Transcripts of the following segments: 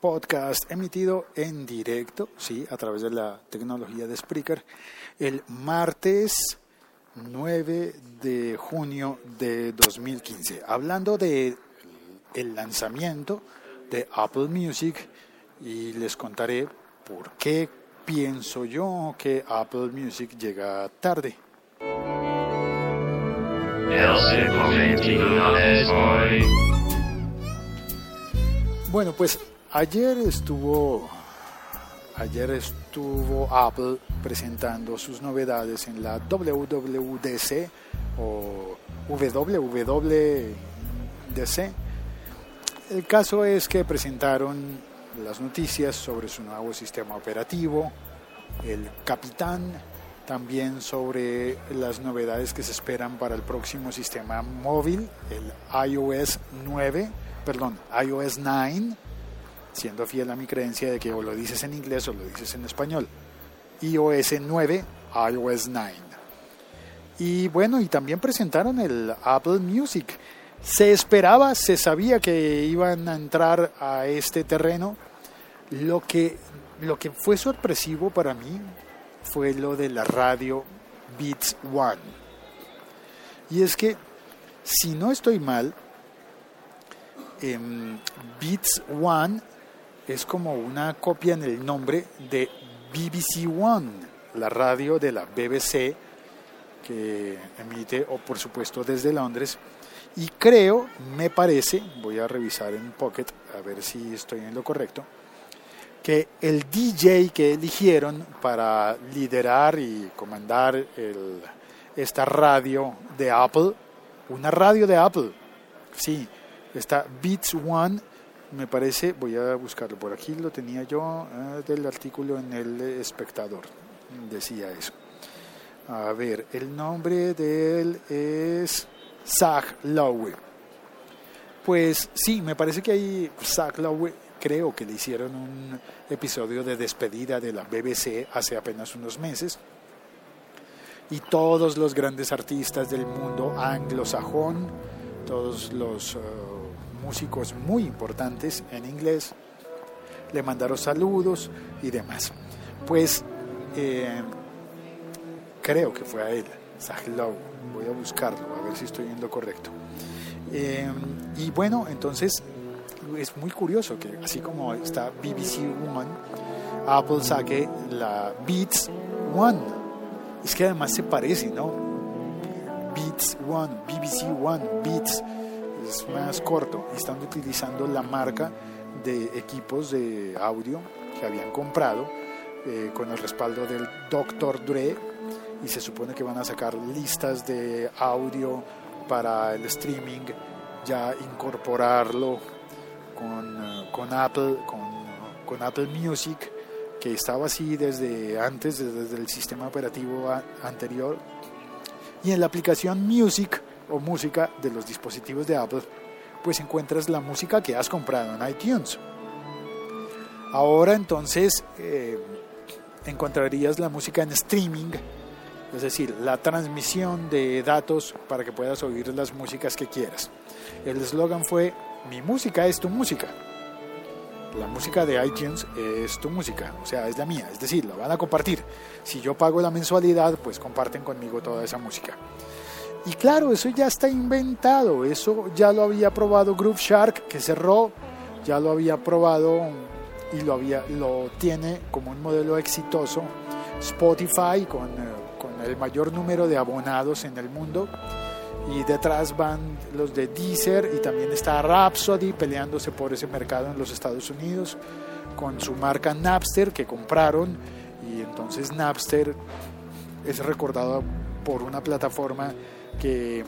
podcast emitido en directo, sí, a través de la tecnología de Spreaker, el martes 9 de junio de 2015. Hablando de el lanzamiento de Apple Music y les contaré por qué pienso yo que Apple Music llega tarde. Bueno, pues ayer estuvo ayer estuvo Apple presentando sus novedades en la WWDC o WWDC. El caso es que presentaron las noticias sobre su nuevo sistema operativo, el Capitán, también sobre las novedades que se esperan para el próximo sistema móvil, el iOS 9 perdón, iOS 9, siendo fiel a mi creencia de que o lo dices en inglés o lo dices en español. iOS 9, iOS 9. Y bueno, y también presentaron el Apple Music. Se esperaba, se sabía que iban a entrar a este terreno. Lo que, lo que fue sorpresivo para mí fue lo de la radio Beats One. Y es que, si no estoy mal, Beats One es como una copia en el nombre de BBC One, la radio de la BBC que emite, o por supuesto desde Londres. Y creo, me parece, voy a revisar en Pocket a ver si estoy en lo correcto, que el DJ que eligieron para liderar y comandar esta radio de Apple, una radio de Apple, sí, Está Beats One, me parece, voy a buscarlo por aquí, lo tenía yo eh, del artículo en el espectador, decía eso. A ver, el nombre de él es Zach Lowe. Pues sí, me parece que ahí Zach Lowe creo que le hicieron un episodio de despedida de la BBC hace apenas unos meses. Y todos los grandes artistas del mundo anglosajón, todos los eh, músicos muy importantes en inglés, le mandaron saludos y demás. Pues eh, creo que fue a él, Zahlow, voy a buscarlo, a ver si estoy en lo correcto. Eh, y bueno, entonces es muy curioso que así como está BBC One, Apple saque la Beats One. Es que además se parece, ¿no? Beats One, BBC One, Beats es más corto. Están utilizando la marca de equipos de audio que habían comprado eh, con el respaldo del Dr. Dre y se supone que van a sacar listas de audio para el streaming, ya incorporarlo con, eh, con Apple, con, con, Apple Music, que estaba así desde antes, desde el sistema operativo anterior. Y en la aplicación Music o música de los dispositivos de Apple, pues encuentras la música que has comprado en iTunes. Ahora entonces eh, encontrarías la música en streaming, es decir, la transmisión de datos para que puedas oír las músicas que quieras. El eslogan fue, mi música es tu música. La música de iTunes es tu música, o sea, es la mía, es decir, la van a compartir. Si yo pago la mensualidad, pues comparten conmigo toda esa música. Y claro, eso ya está inventado, eso ya lo había probado Groove Shark, que cerró, ya lo había probado y lo, había, lo tiene como un modelo exitoso Spotify con, eh, con el mayor número de abonados en el mundo. Y detrás van los de Deezer y también está Rhapsody peleándose por ese mercado en los Estados Unidos con su marca Napster que compraron y entonces Napster es recordado por una plataforma que,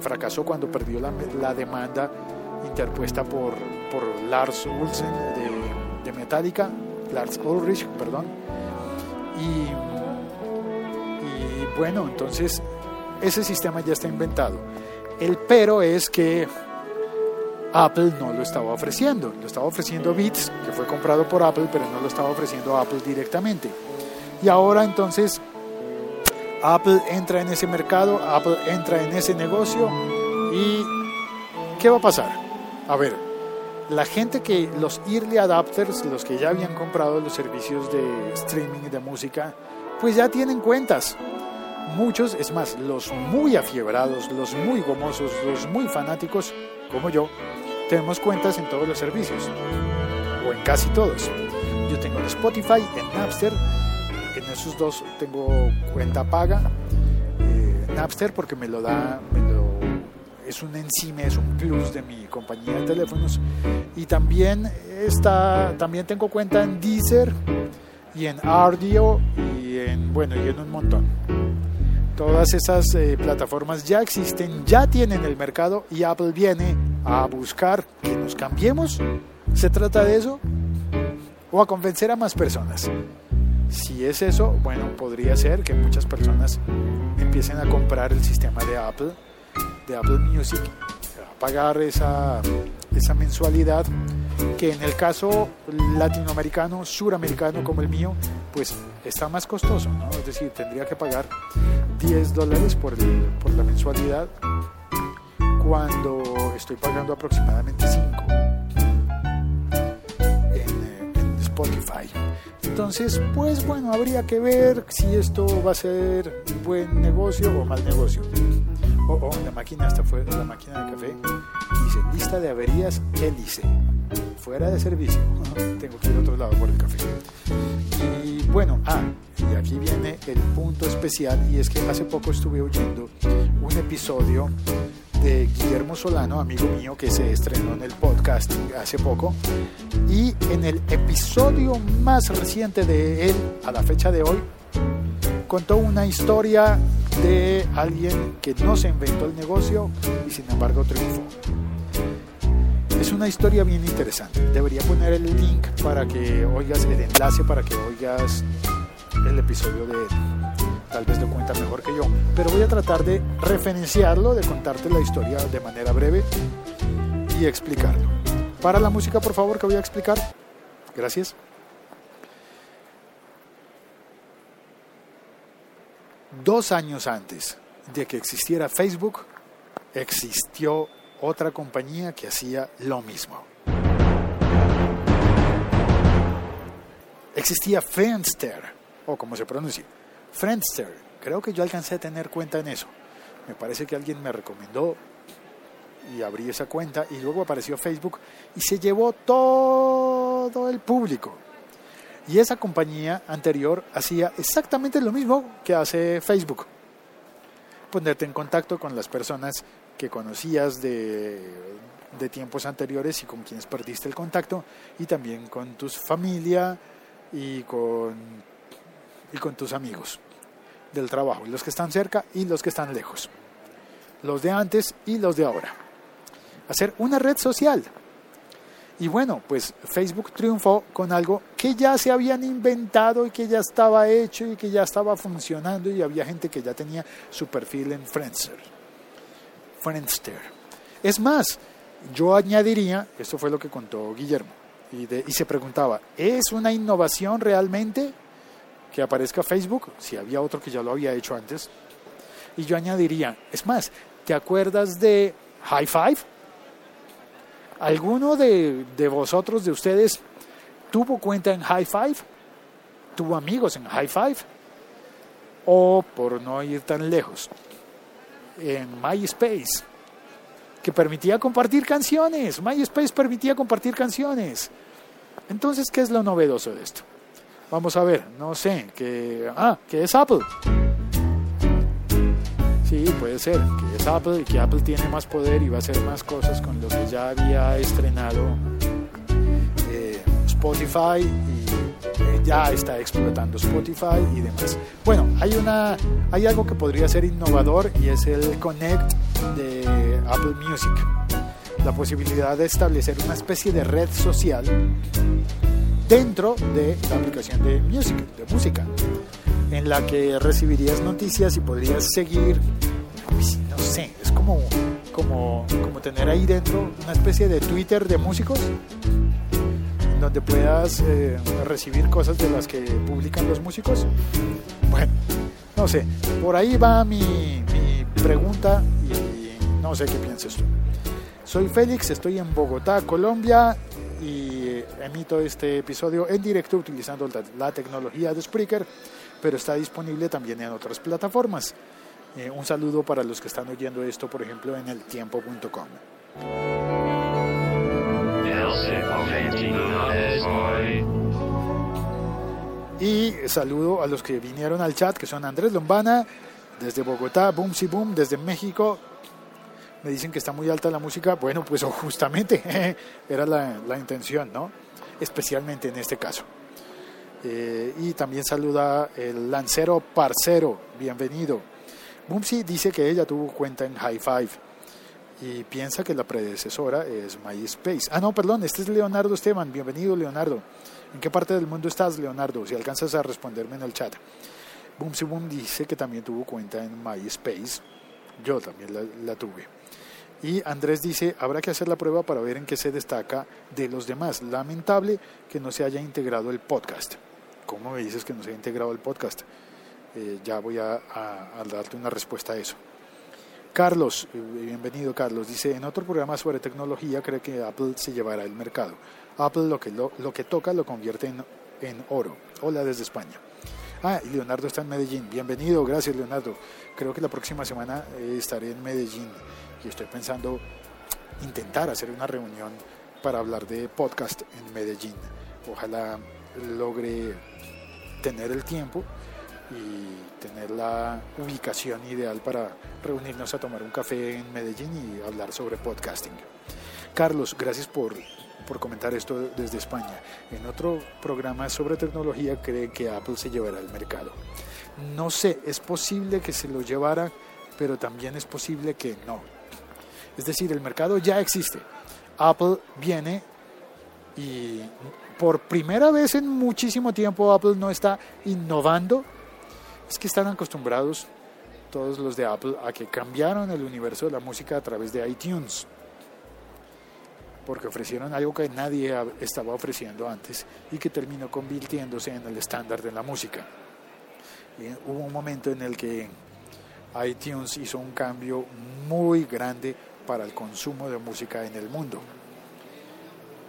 fracasó cuando perdió la, la demanda interpuesta por, por Lars Ulrich de, de, Metallica, Lars Ulrich, perdón. Y, y bueno, entonces ese sistema ya está inventado. El pero es que Apple no lo estaba ofreciendo, lo estaba ofreciendo Beats, que fue comprado por Apple, pero no lo estaba ofreciendo Apple directamente. Y ahora entonces Apple entra en ese mercado, Apple entra en ese negocio y ¿qué va a pasar? A ver, la gente que, los early adapters, los que ya habían comprado los servicios de streaming de música, pues ya tienen cuentas. Muchos, es más, los muy afiebrados, los muy gomosos, los muy fanáticos, como yo, tenemos cuentas en todos los servicios, o en casi todos. Yo tengo en Spotify, en Napster, esos dos tengo cuenta paga. Eh, Napster porque me lo da, es un encime, es un plus de mi compañía de teléfonos. Y también, está, también tengo cuenta en Deezer y en Audio y en, bueno, y en un montón. Todas esas eh, plataformas ya existen, ya tienen el mercado y Apple viene a buscar que nos cambiemos. ¿Se trata de eso? ¿O a convencer a más personas? Si es eso, bueno, podría ser que muchas personas empiecen a comprar el sistema de Apple de Apple Music a pagar esa, esa mensualidad que en el caso latinoamericano, suramericano como el mío, pues está más costoso. Es decir, tendría que pagar 10 dólares por, por la mensualidad cuando estoy pagando aproximadamente 5 Entonces, pues bueno, habría que ver si esto va a ser buen negocio o mal negocio. Oh, oh, la máquina, hasta fue la máquina de café. Dice, lista de averías hélice. Fuera de servicio. Tengo que ir a otro lado por el café. Y bueno, ah, y aquí viene el punto especial y es que hace poco estuve oyendo un episodio de Guillermo Solano, amigo mío, que se estrenó en el podcast hace poco. Y en el episodio más reciente de él, a la fecha de hoy, contó una historia de alguien que no se inventó el negocio y sin embargo triunfó. Es una historia bien interesante. Debería poner el link para que oigas el enlace, para que oigas el episodio de él. Tal vez lo cuenta mejor que yo, pero voy a tratar de referenciarlo, de contarte la historia de manera breve y explicarlo. Para la música, por favor, que voy a explicar. Gracias. dos años antes de que existiera Facebook, existió otra compañía que hacía lo mismo. Existía Friendster, o como se pronuncia, Friendster. Creo que yo alcancé a tener cuenta en eso. Me parece que alguien me recomendó y abrí esa cuenta y luego apareció Facebook y se llevó todo el público. Y esa compañía anterior hacía exactamente lo mismo que hace Facebook. Ponerte en contacto con las personas que conocías de, tiempos anteriores y con quienes perdiste el contacto y también con tu familia y con, y con tus amigos del trabajo, los que están cerca y los que están lejos, los de antes y los de ahora. Hacer una red social y bueno, pues Facebook triunfó con algo que ya se habían inventado y que ya estaba hecho y que ya estaba funcionando y había gente que ya tenía su perfil en Friendster. Friendster. Es más, yo añadiría, esto fue lo que contó Guillermo, y, y se preguntaba, ¿es una innovación realmente que aparezca Facebook? Si había otro que ya lo había hecho antes. Y yo añadiría, es más, ¿te acuerdas de High Five? ¿Alguno de, vosotros, de ustedes, tuvo cuenta en High Five? ¿Tuvo amigos en High Five? O, por no ir tan lejos, en MySpace, que permitía compartir canciones. MySpace permitía compartir canciones. Entonces, ¿qué es lo novedoso de esto? Vamos a ver, no sé, que... Ah, ¿qué es Apple? Sí, puede ser, que es Apple y que Apple tiene más poder y va a hacer más cosas con lo que ya había estrenado eh, Spotify y eh, ya está explotando Spotify y demás. Bueno, hay, una, hay algo que podría ser innovador y es el Connect de Apple Music. La posibilidad de establecer una especie de red social dentro de la aplicación de music, de música en la que recibirías noticias y podrías seguir, pues, no sé, es como, como, como tener ahí dentro una especie de Twitter de músicos, donde puedas eh, recibir cosas de las que publican los músicos. Bueno, no sé, por ahí va mi, mi pregunta y no sé qué piensas tú. Soy Félix, estoy en Bogotá, Colombia y emito este episodio en directo utilizando la tecnología de Spreaker, pero está disponible también en otras plataformas. Eh, un saludo para los que están oyendo esto, por ejemplo, en eltiempo.com. Y saludo a los que vinieron al chat, que son Andrés Lombana, desde Bogotá, Boom Si Boom, desde México. Me dicen que está muy alta la música. Bueno, pues justamente era la, la intención, ¿no? Especialmente en este caso. Eh, y también saluda el Lancero Parcero, bienvenido. Bumsy dice que ella tuvo cuenta en High Five y piensa que la predecesora es MySpace. Ah, no, perdón, este es Leonardo Esteban. Bienvenido, Leonardo. ¿En qué parte del mundo estás, Leonardo? Si alcanzas a responderme en el chat. Boomsy Boom dice que también tuvo cuenta en MySpace. Yo también la, tuve. Y Andrés dice, habrá que hacer la prueba para ver en qué se destaca de los demás. Lamentable que no se haya integrado el podcast. ¿Cómo me dices que no se ha integrado el podcast? Eh, ya voy a darte una respuesta a eso. Carlos, eh, bienvenido Carlos, dice, en otro programa sobre tecnología cree que Apple se llevará el mercado. Apple lo que, lo, que toca lo convierte en, en oro. Hola desde España. Ah, y Leonardo está en Medellín. Bienvenido, gracias Leonardo. Creo que la próxima semana eh, estaré en Medellín y estoy pensando intentar hacer una reunión para hablar de podcast en Medellín. Ojalá logre tener el tiempo y tener la ubicación ideal para reunirnos a tomar un café en Medellín y hablar sobre podcasting. Carlos, gracias por, por comentar esto desde España. En otro programa sobre tecnología cree que Apple se llevará al mercado. No sé, es posible que se lo llevara, pero también es posible que no. Es decir, el mercado ya existe. Apple viene y por primera vez en muchísimo tiempo Apple no está innovando es que están acostumbrados todos los de Apple a que cambiaron el universo de la música a través de iTunes, porque ofrecieron algo que nadie estaba ofreciendo antes y que terminó convirtiéndose en el estándar de la música. Hubo un momento en el que iTunes hizo un cambio muy grande para el consumo de música en el mundo.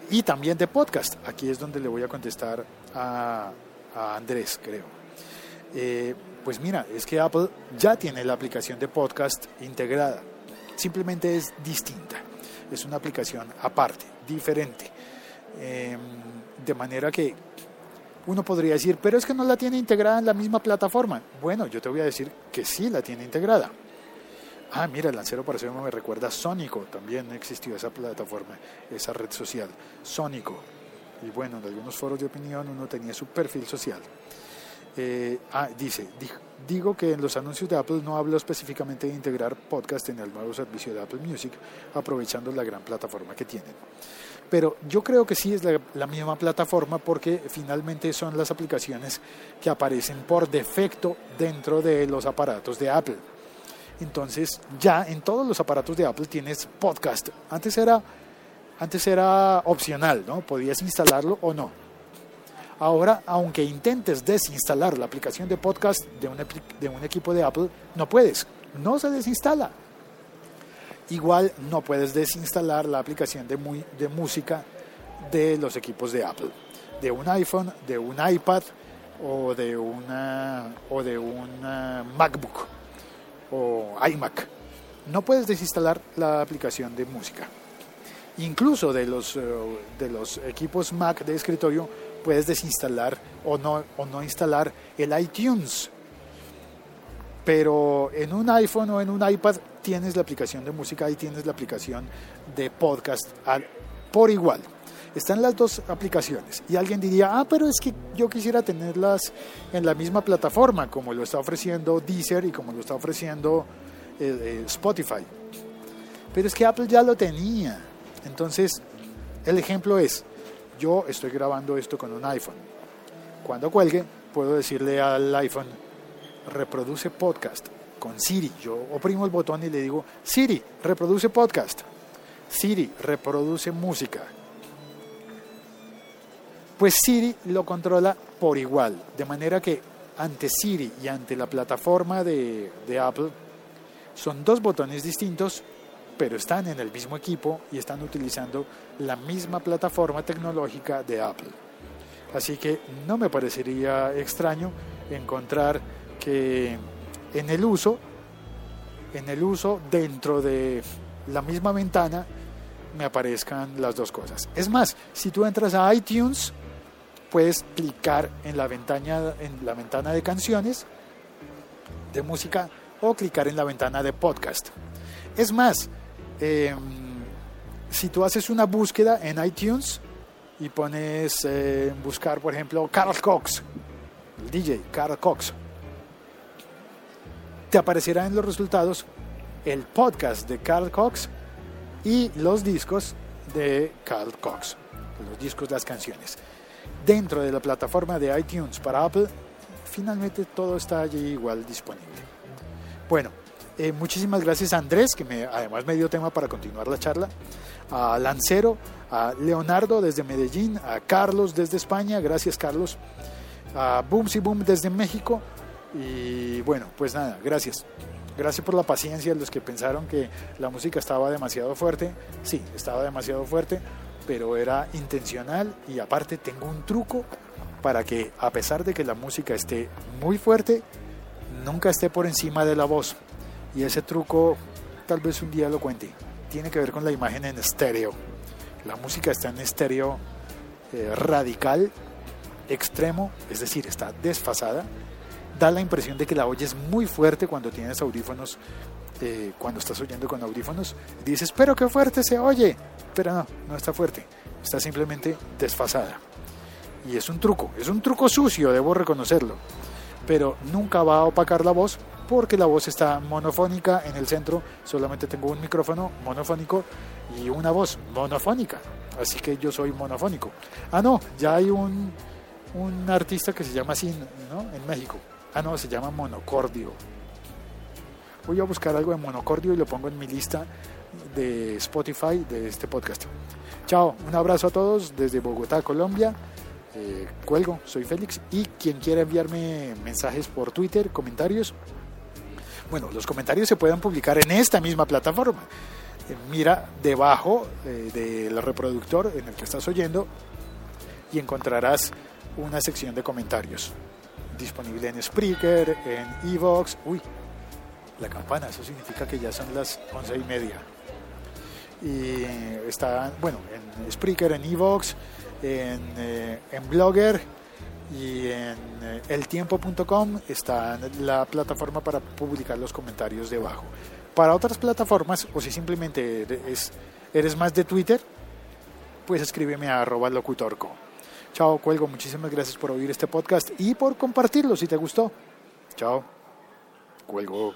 Y también de podcast. Aquí es donde le voy a contestar a, a Andrés, creo. Eh, pues mira, es que Apple ya tiene la aplicación de podcast integrada. Simplemente es distinta. Es una aplicación aparte, diferente. Em, de manera que uno podría decir, pero es que no la tiene integrada en la misma plataforma. Bueno, yo te voy a decir que sí la tiene integrada. Ah, mira, el lancero para me recuerda a Sónico, también existió esa plataforma, esa red social, Sónico. Y bueno, en algunos foros de opinión uno tenía su perfil social. Eh, ah, dice, digo que en los anuncios de Apple no hablo específicamente de integrar podcast en el nuevo servicio de Apple Music, aprovechando la gran plataforma que tienen. Pero yo creo que sí es la, misma plataforma porque finalmente son las aplicaciones que aparecen por defecto dentro de los aparatos de Apple. Entonces ya en todos los aparatos de Apple tienes podcast. Antes era, antes era opcional, ¿no? Podías instalarlo o no Ahora, aunque intentes desinstalar la aplicación de podcast de un, de un equipo de Apple, no puedes, no se desinstala. Igual no puedes desinstalar la aplicación de, música de los equipos de Apple, de un iPhone, de un iPad o de, una, o de un MacBook o iMac. No puedes desinstalar la aplicación de música. Incluso de los, eh, de los equipos Mac de escritorio puedes desinstalar o no, o no instalar el iTunes. Pero en un iPhone o en un iPad tienes la aplicación de música y tienes la aplicación de podcast por igual. Están las dos aplicaciones. Y alguien diría, ah, pero es que yo quisiera tenerlas en la misma plataforma, como lo está ofreciendo Deezer y como lo está ofreciendo eh, eh, Spotify. Pero es que Apple ya lo tenía. Entonces, el ejemplo es, yo estoy grabando esto con un iPhone. Cuando cuelgue, puedo decirle al iPhone, reproduce podcast con Siri. Yo oprimo el botón y le digo, Siri, reproduce podcast. Siri, reproduce música. Pues Siri lo controla por igual, de manera que ante Siri y ante la plataforma de, de Apple son dos botones distintos pero están en el mismo equipo y están utilizando la misma plataforma tecnológica de Apple. Así que no me parecería extraño encontrar que en el uso, en el uso dentro de la misma ventana, me aparezcan las dos cosas. Es más, si tú entras a iTunes, puedes clicar en la ventana, en la ventana de canciones de música o clicar en la ventana de podcast. Es más, em, si tú haces una búsqueda en iTunes y pones eh, buscar, por ejemplo, Carl Cox, el DJ Carl Cox, te aparecerá en los resultados el podcast de Carl Cox y los discos de Carl Cox, los discos las canciones. Dentro de la plataforma de iTunes para Apple, finalmente todo está allí igual disponible. Bueno, eh, muchísimas gracias a Andrés, que me, además me dio tema para continuar la charla, a Lancero, a Leonardo desde Medellín, a Carlos desde España, gracias Carlos, a Boomsy Boom desde México, y bueno, pues nada, gracias. Gracias por la paciencia los que pensaron que la música estaba demasiado fuerte. Sí, estaba demasiado fuerte, pero era intencional y aparte tengo un truco para que a pesar de que la música esté muy fuerte, nunca esté por encima de la voz. Y ese truco tal vez un día lo cuente. Tiene que ver con la imagen en estéreo. La música está en estéreo eh, radical, extremo, es decir, está desfasada da la impresión de que la oyes muy fuerte cuando tienes audífonos, eh, cuando estás oyendo con audífonos. Dices, pero qué fuerte se oye. Pero no, no está fuerte. Está simplemente desfasada. Y es un truco, es un truco sucio, debo reconocerlo. Pero nunca va a opacar la voz porque la voz está monofónica en el centro. Solamente tengo un micrófono monofónico y una voz monofónica. Así que yo soy monofónico. Ah, no, ya hay un, un artista que se llama así ¿no? en México. Ah, no, se llama monocordio. Voy a buscar algo de monocordio y lo pongo en mi lista de Spotify de este podcast. Chao, un abrazo a todos desde Bogotá, Colombia. Eh, cuelgo, soy Félix. Y quien quiera enviarme mensajes por Twitter, comentarios, bueno, los comentarios se pueden publicar en esta misma plataforma. Eh, mira debajo eh, del reproductor en el que estás oyendo y encontrarás una sección de comentarios disponible en Spreaker, en Evox. Uy, la campana, eso significa que ya son las once y media. Y está, bueno, en Spreaker, en Evox, en, eh, en Blogger y en eh, eltiempo.com está la plataforma para publicar los comentarios debajo. Para otras plataformas, o si simplemente eres, eres más de Twitter, pues escríbeme a arroba locutorco. Chao, cuelgo. Muchísimas gracias por oír este podcast y por compartirlo si te gustó. Chao. Cuelgo.